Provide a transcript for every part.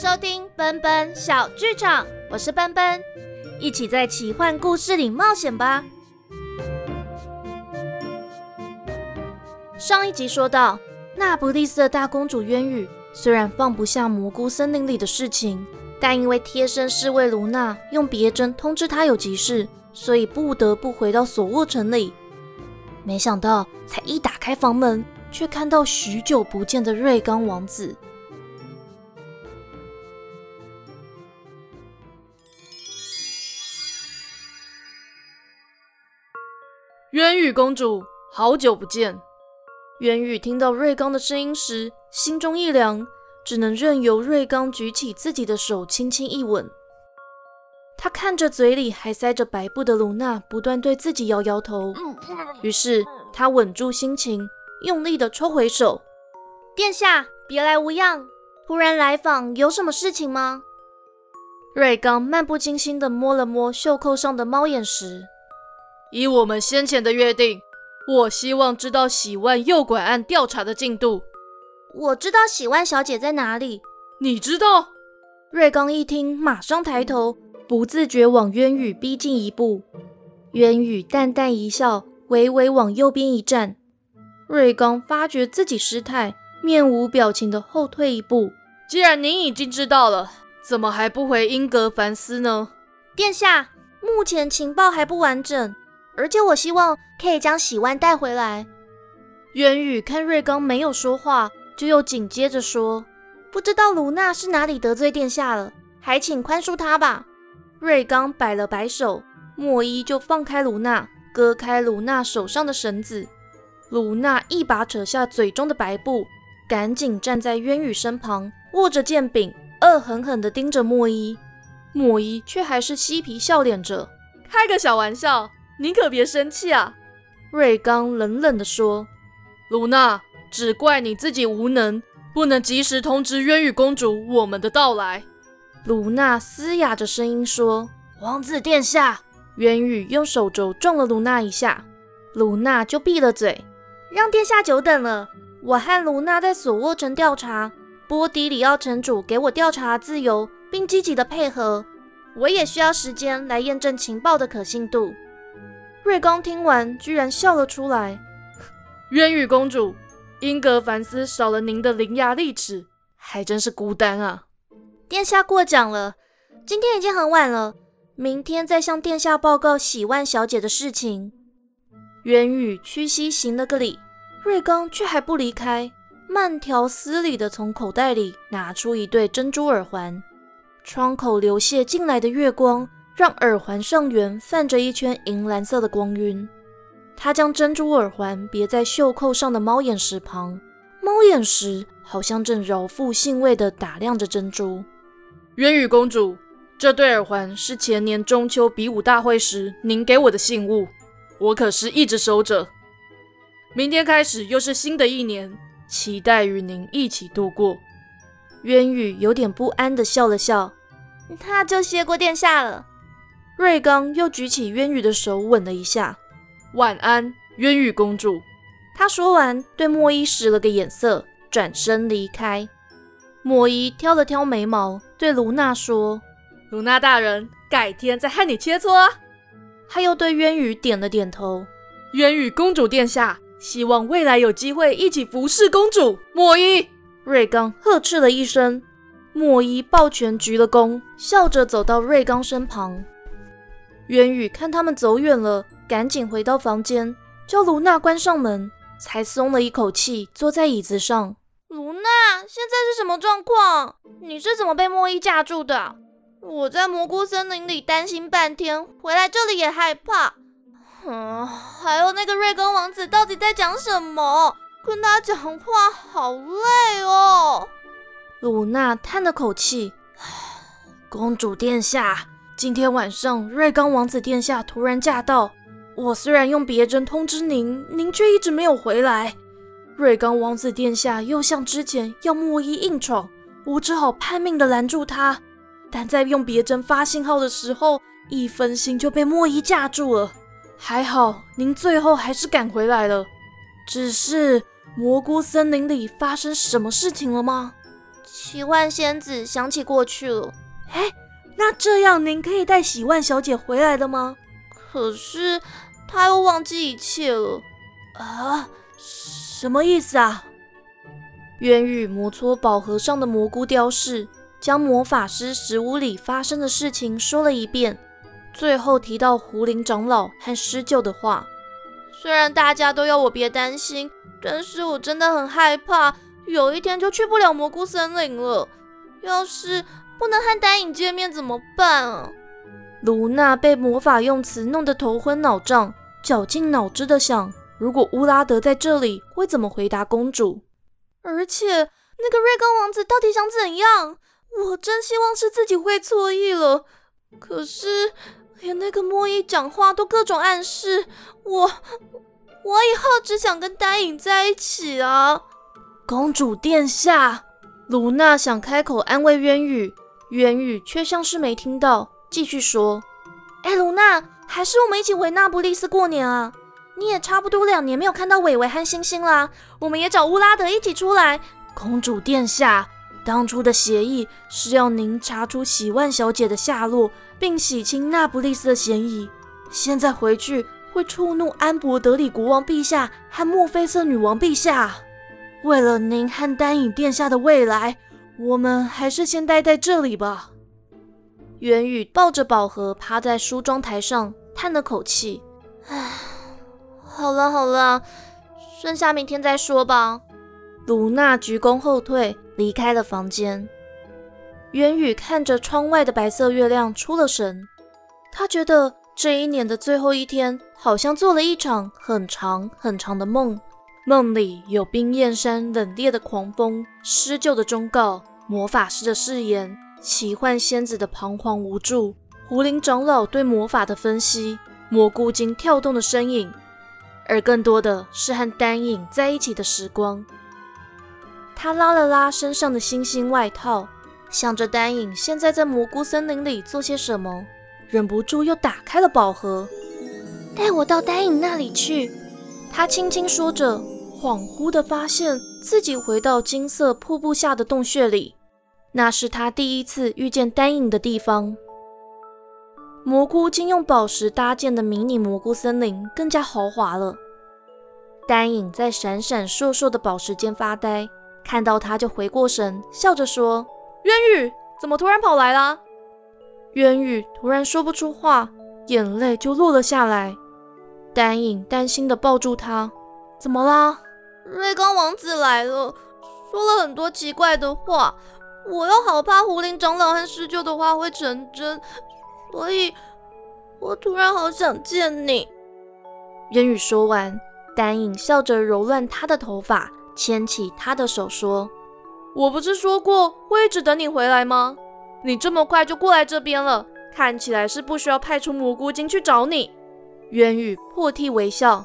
收听奔奔小剧场，我是奔奔，一起在奇幻故事里冒险吧。上一集说到，那不勒斯的大公主渊羽虽然放不下蘑菇森林里的事情，但因为贴身侍卫卢娜用别针通知她有急事，所以不得不回到索沃城里。没想到，才一打开房门，却看到许久不见的瑞刚王子。渊羽公主，好久不见。渊羽听到瑞刚的声音时，心中一凉，只能任由瑞刚举起自己的手，轻轻一吻。他看着嘴里还塞着白布的卢娜，不断对自己摇摇头。于是他稳住心情，用力的抽回手。殿下，别来无恙，突然来访，有什么事情吗？瑞刚漫不经心的摸了摸袖扣上的猫眼石。以我们先前的约定，我希望知道喜万诱拐案调查的进度。我知道喜万小姐在哪里。你知道？瑞刚一听，马上抬头，不自觉往渊宇逼近一步。渊宇淡淡一笑，微微往右边一站。瑞刚发觉自己失态，面无表情的后退一步。既然您已经知道了，怎么还不回英格凡斯呢？殿下，目前情报还不完整。而且我希望可以将喜万带回来。渊羽看瑞刚没有说话，就又紧接着说：“不知道卢娜是哪里得罪殿下了，还请宽恕她吧。”瑞刚摆了摆手，莫伊就放开卢娜，割开卢娜手上的绳子。卢娜一把扯下嘴中的白布，赶紧站在渊羽身旁，握着剑柄，恶狠狠地盯着莫伊。莫伊却还是嬉皮笑脸着，开个小玩笑。你可别生气啊！瑞刚冷冷地说：“卢娜，只怪你自己无能，不能及时通知渊羽公主我们的到来。”卢娜嘶哑着声音说：“王子殿下。”渊羽用手肘撞了卢娜一下，卢娜就闭了嘴。让殿下久等了。我和卢娜在索沃城调查，波迪里奥城主给我调查自由，并积极的配合。我也需要时间来验证情报的可信度。瑞刚听完，居然笑了出来。渊羽公主，英格凡斯少了您的伶牙俐齿，还真是孤单啊！殿下过奖了，今天已经很晚了，明天再向殿下报告喜万小姐的事情。渊羽屈膝行了个礼，瑞刚却还不离开，慢条斯理地从口袋里拿出一对珍珠耳环，窗口流泻进来的月光。让耳环上缘泛着一圈银蓝色的光晕。他将珍珠耳环别在袖扣上的猫眼石旁，猫眼石好像正饶富兴味地打量着珍珠。渊羽公主，这对耳环是前年中秋比武大会时您给我的信物，我可是一直收着。明天开始又是新的一年，期待与您一起度过。渊羽有点不安地笑了笑，那就谢过殿下了。瑞刚又举起渊羽的手吻了一下，晚安，渊羽公主。他说完，对莫伊使了个眼色，转身离开。莫伊挑了挑眉毛，对卢娜说：“卢娜大人，改天再和你切磋。”他又对渊羽点了点头。渊羽公主殿下，希望未来有机会一起服侍公主。莫伊，瑞刚呵斥了一声。莫伊抱拳鞠了躬，笑着走到瑞刚身旁。渊宇看他们走远了，赶紧回到房间，叫卢娜关上门，才松了一口气，坐在椅子上。卢娜，现在是什么状况？你是怎么被莫伊架住的？我在蘑菇森林里担心半天，回来这里也害怕。嗯，还有那个瑞根王子到底在讲什么？跟他讲话好累哦。卢娜叹了口气，公主殿下。今天晚上，瑞刚王子殿下突然驾到。我虽然用别针通知您，您却一直没有回来。瑞刚王子殿下又像之前要莫伊硬闯，我只好拼命的拦住他。但在用别针发信号的时候，一分心就被莫伊架住了。还好您最后还是赶回来了。只是蘑菇森林里发生什么事情了吗？奇幻仙子想起过去了。哎，那这样您可以带喜万小姐回来的吗？可是她又忘记一切了。啊，什么意思啊？渊羽摩搓宝盒上的蘑菇雕饰，将魔法师石屋里发生的事情说了一遍，最后提到胡林长老和施救的话。虽然大家都要我别担心，但是我真的很害怕，有一天就去不了蘑菇森林了。要是不能和丹影见面怎么办啊？卢娜被魔法用词弄得头昏脑胀，绞尽脑汁的想，如果乌拉德在这里，会怎么回答公主？而且那个瑞刚王子到底想怎样？我真希望是自己会错意了。可是连那个莫伊讲话都各种暗示，我我以后只想跟丹影在一起啊！公主殿下，卢娜想开口安慰渊羽，渊羽却像是没听到。继续说，哎，卢娜，还是我们一起回那不勒斯过年啊！你也差不多两年没有看到伟伟和星星啦，我们也找乌拉德一起出来。公主殿下，当初的协议是要您查出喜万小姐的下落，并洗清那不勒斯的嫌疑。现在回去会触怒安博德里国王陛下和墨菲瑟女王陛下。为了您和丹影殿下的未来，我们还是先待在这里吧。元宇抱着宝盒趴在梳妆台上，叹了口气：“唉，好了好了，剩下明天再说吧。”卢娜鞠躬后退，离开了房间。元宇看着窗外的白色月亮，出了神。他觉得这一年的最后一天，好像做了一场很长很长的梦。梦里有冰焰山冷冽的狂风、施救的忠告、魔法师的誓言。奇幻仙子的彷徨无助，狐灵长老对魔法的分析，蘑菇精跳动的身影，而更多的是和丹影在一起的时光。他拉了拉身上的星星外套，想着丹影现在在蘑菇森林里做些什么，忍不住又打开了宝盒，带我到丹影那里去。他轻轻说着，恍惚的发现自己回到金色瀑布下的洞穴里。那是他第一次遇见丹影的地方。蘑菇精用宝石搭建的迷你蘑菇森林更加豪华了。丹影在闪闪烁烁的宝石间发呆，看到他就回过神，笑着说：“渊羽，怎么突然跑来了？”渊羽突然说不出话，眼泪就落了下来。丹影担心地抱住他：“怎么啦？”瑞刚王子来了，说了很多奇怪的话。我又好怕狐灵长老和施救的话会成真，所以我突然好想见你。渊羽说完，丹影笑着揉乱他的头发，牵起他的手说：“我不是说过会一直等你回来吗？你这么快就过来这边了，看起来是不需要派出蘑菇精去找你。”渊宇破涕为笑，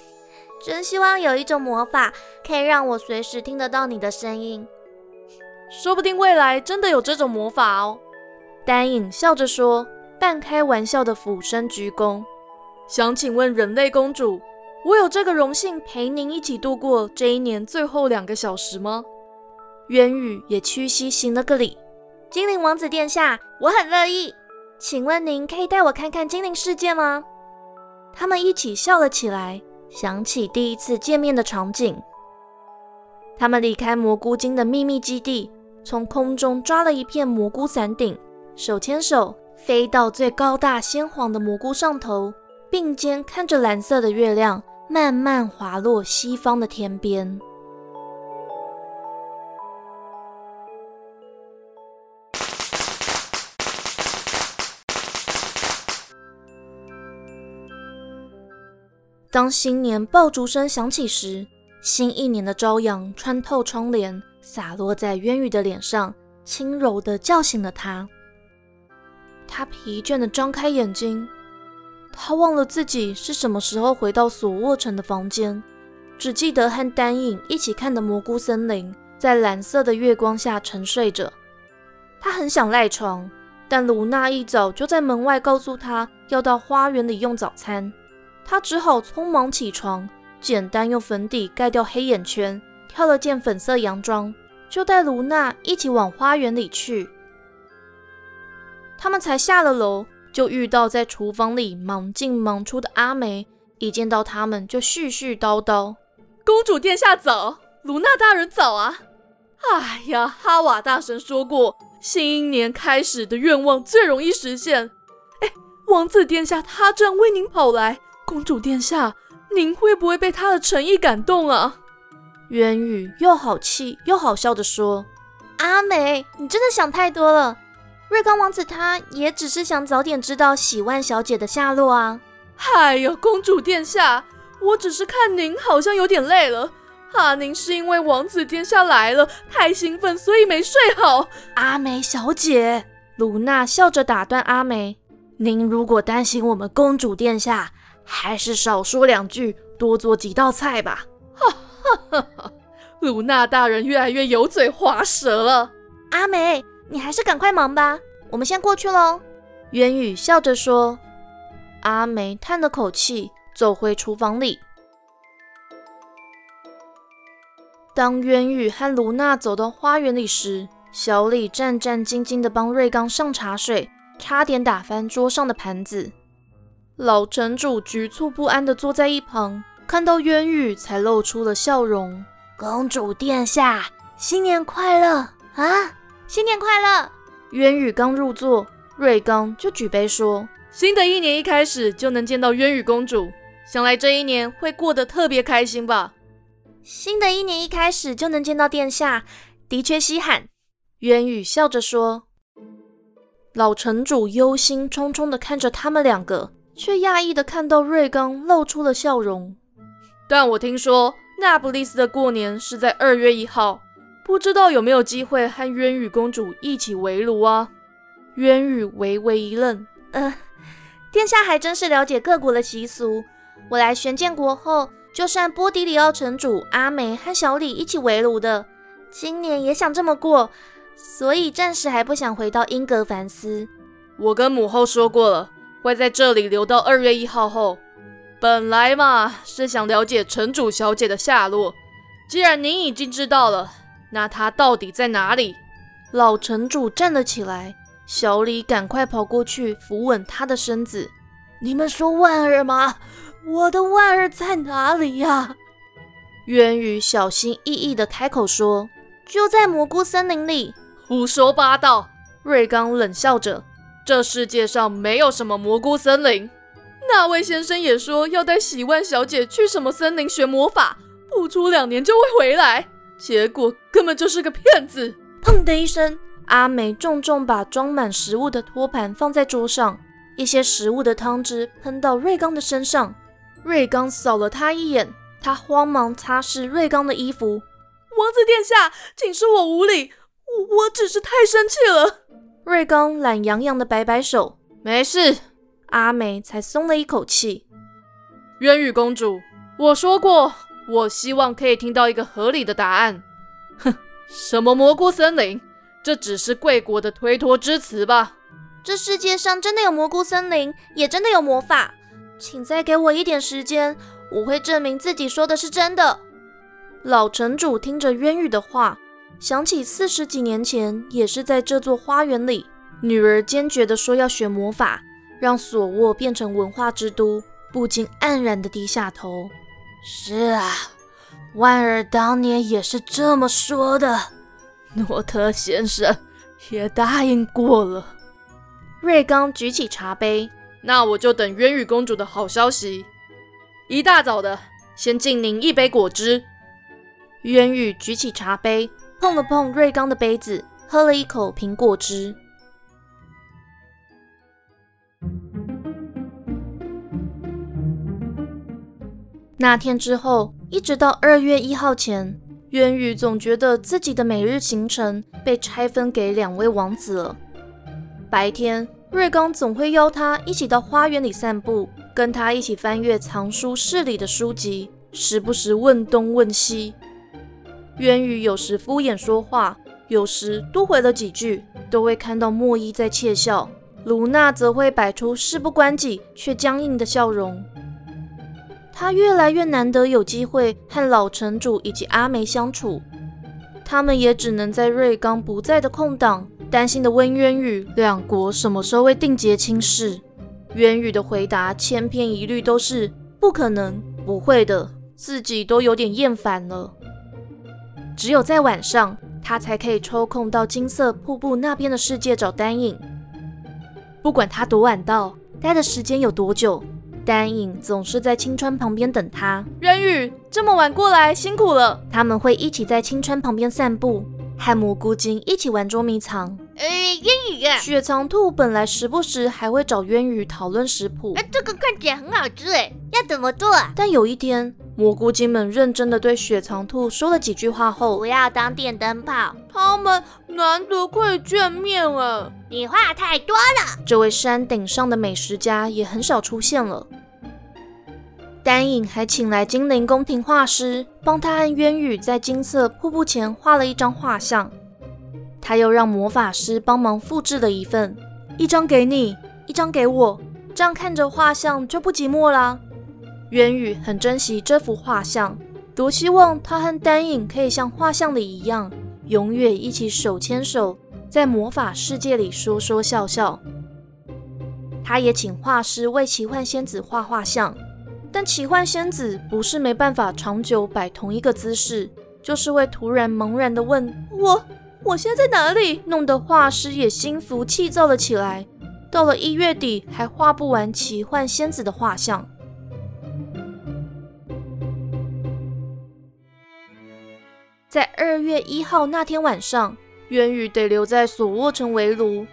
真希望有一种魔法可以让我随时听得到你的声音。说不定未来真的有这种魔法哦。丹影笑着说，半开玩笑的俯身鞠躬。想请问人类公主，我有这个荣幸陪您一起度过这一年最后两个小时吗？渊羽也屈膝行了个礼。精灵王子殿下，我很乐意。请问您可以带我看看精灵世界吗？他们一起笑了起来，想起第一次见面的场景。他们离开蘑菇精的秘密基地，从空中抓了一片蘑菇伞顶，手牵手飞到最高大鲜黄的蘑菇上头，并肩看着蓝色的月亮慢慢滑落西方的天边。当新年爆竹声响起时。新一年的朝阳穿透窗帘，洒落在渊羽的脸上，轻柔地叫醒了他。他疲倦地张开眼睛，他忘了自己是什么时候回到索沃城的房间，只记得和丹影一起看的蘑菇森林，在蓝色的月光下沉睡着。他很想赖床，但卢娜一早就在门外告诉他要到花园里用早餐，他只好匆忙起床。简单用粉底盖掉黑眼圈，挑了件粉色洋装，就带卢娜一起往花园里去。他们才下了楼，就遇到在厨房里忙进忙出的阿梅。一见到他们，就絮絮叨叨：“公主殿下早，卢娜大人早啊！哎呀，哈瓦大神说过，新一年开始的愿望最容易实现。哎，王子殿下他正为您跑来，公主殿下，您会不会被他的诚意感动啊？”渊宇又好气又好笑的说：“阿美，你真的想太多了。瑞刚王子他也只是想早点知道喜万小姐的下落啊。”哎呀，公主殿下，我只是看您好像有点累了，怕您是因为王子殿下来了太兴奋，所以没睡好。阿梅小姐，卢娜笑着打断阿梅：“您如果担心我们公主殿下，还是少说两句，多做几道菜吧。”哈哈哈！卢娜大人越来越油嘴滑舌了。阿梅，你还是赶快忙吧，我们先过去喽。渊宇笑着说。阿梅叹了口气，走回厨房里。当渊宇和卢娜走到花园里时，小李战战兢兢地帮瑞刚上茶水，差点打翻桌上的盘子。老城主局促不安地坐在一旁，看到渊宇才露出了笑容：“公主殿下，新年快乐啊！新年快乐！”渊宇刚入座，瑞刚就举杯说。新的一年一开始就能见到渊羽公主，想来这一年会过得特别开心吧。新的一年一开始就能见到殿下，的确稀罕。渊羽笑着说。老城主忧心忡忡地看着他们两个，却讶异地看到瑞刚露出了笑容。但我听说那不勒斯的过年是在二月一号，不知道有没有机会和渊羽公主一起围炉啊？渊羽微微一愣，呃。殿下还真是了解各国的习俗。我来玄剑国后，就是和波迪里奥城主阿梅和小李一起围炉的。今年也想这么过，所以暂时还不想回到英格凡斯。我跟母后说过了，会在这里留到二月一号后。本来嘛，是想了解城主小姐的下落。既然您已经知道了，那她到底在哪里？老城主站了起来。小李赶快跑过去扶稳他的身子。你们说万儿吗？我的万儿在哪里呀？渊宇小心翼翼地开口说：“就在蘑菇森林里。”胡说八道！瑞刚冷笑着：“这世界上没有什么蘑菇森林。那位先生也说要带喜万小姐去什么森林学魔法，不出两年就会回来。结果根本就是个骗子！”砰的一声。阿美重重把装满食物的托盘放在桌上，一些食物的汤汁喷到瑞刚的身上。瑞刚扫了他一眼，他慌忙擦拭瑞刚的衣服。王子殿下，请恕我无礼，我我只是太生气了。瑞刚懒洋洋的摆摆手，没事。阿美才松了一口气。渊羽公主，我说过，我希望可以听到一个合理的答案。哼，什么蘑菇森林？这只是贵国的推脱之词吧？这世界上真的有蘑菇森林，也真的有魔法。请再给我一点时间，我会证明自己说的是真的。老城主听着渊羽的话，想起四十几年前也是在这座花园里，女儿坚决地说要学魔法，让索沃变成文化之都，不禁黯然地低下头。是啊，万儿当年也是这么说的。诺特先生也答应过了。瑞刚举起茶杯，那我就等渊羽公主的好消息。一大早的，先敬您一杯果汁。渊羽举起茶杯，碰了碰瑞刚的杯子，喝了一口苹果汁。那天之后，一直到二月一号前。渊羽总觉得自己的每日行程被拆分给两位王子了。白天，瑞刚总会邀他一起到花园里散步，跟他一起翻阅藏书室里的书籍，时不时问东问西。渊羽有时敷衍说话，有时多回了几句，都会看到莫伊在窃笑。卢娜则会摆出事不关己却僵硬的笑容。他越来越难得有机会和老城主以及阿梅相处。他们也只能在瑞刚不在的空档，担心的问渊羽两国什么时候会定结亲事。渊羽的回答千篇一律都是不可能、不会的，自己都有点厌烦了。只有在晚上，他才可以抽空到金色瀑布那边的世界找丹影。不管他多晚到，待的时间有多久。丹影总是在青川旁边等他。渊宇这么晚过来，辛苦了。他们会一起在青川旁边散步，和蘑菇精一起玩捉迷藏。呃，渊羽啊，雪藏兔本来时不时还会找渊羽讨论食谱。哎，这个看起来很好吃哎，要怎么做？啊但有一天，蘑菇精们认真的对雪藏兔说了几句话后，不要当电灯泡。他们难得可以见面啊！你话太多了。这位山顶上的美食家也很少出现了。丹影还请来精灵宫廷画师，帮他和渊羽在金色瀑布前画了一张画像。他又让魔法师帮忙复制了一份，一张给你，一张给我，这样看着画像就不寂寞啦。渊羽很珍惜这幅画像，多希望他和丹影可以像画像里一样，永远一起手牵手，在魔法世界里说说笑笑。他也请画师为奇幻仙子画画像。但奇幻仙子不是没办法长久摆同一个姿势，就是会突然茫然的问我：“我现在在哪里？”弄得画师也心浮气躁了起来。到了一月底，还画不完奇幻仙子的画像。在二月一号那天晚上，渊羽得留在索沃城围炉，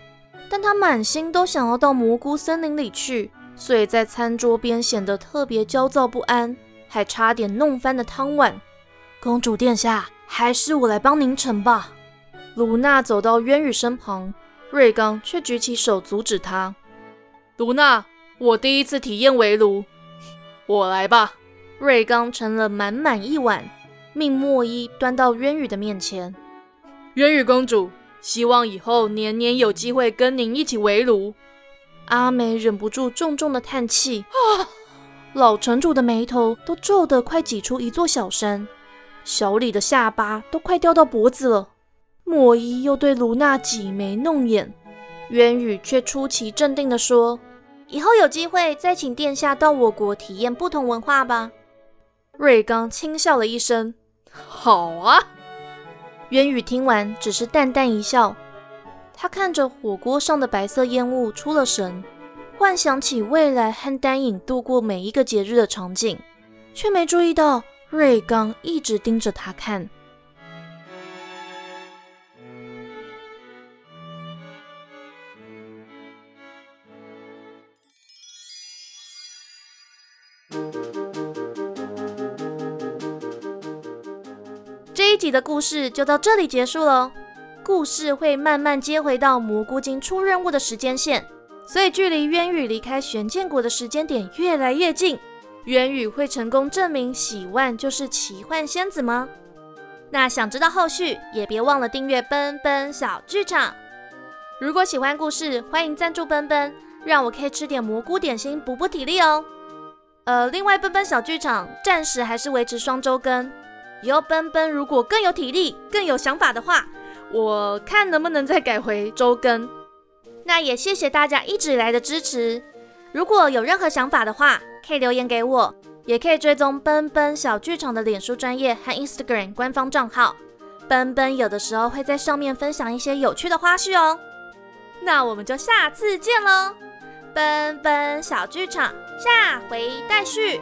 但他满心都想要到蘑菇森林里去。所以在餐桌边显得特别焦躁不安，还差点弄翻了汤碗。公主殿下，还是我来帮您盛吧。卢娜走到渊羽身旁，瑞刚却举起手阻止她。卢娜，我第一次体验围炉，我来吧。瑞刚盛了满满一碗，命墨衣端到渊羽的面前。渊羽公主，希望以后年年有机会跟您一起围炉。阿美忍不住重重的叹气，啊！老城主的眉头都皱得快挤出一座小山，小李的下巴都快掉到脖子了。莫伊又对卢娜挤眉弄眼，渊羽却出奇镇定地说：“以后有机会再请殿下到我国体验不同文化吧。”瑞刚轻笑了一声：“好啊。”渊宇听完只是淡淡一笑。他看着火锅上的白色烟雾，出了神，幻想起未来和丹影度过每一个节日的场景，却没注意到瑞刚一直盯着他看。集的故事就到这里结束了。故事会慢慢接回到蘑菇精出任务的时间线，所以距离渊羽离开玄剑国的时间点越来越近。渊羽会成功证明喜万就是奇幻仙子吗？那想知道后续，也别忘了订阅奔奔小剧场。如果喜欢故事，欢迎赞助奔奔，让我可以吃点蘑菇点心补补体力哦。呃，另外奔奔小剧场暂时还是维持双周更，以后奔奔如果更有体力、更有想法的话。我看能不能再改回周更，那也谢谢大家一直以来的支持。如果有任何想法的话，可以留言给我，也可以追踪奔奔小剧场的脸书专业和 Instagram 官方账号。奔奔有的时候会在上面分享一些有趣的花絮哦。那我们就下次见喽，奔奔小剧场下回待续。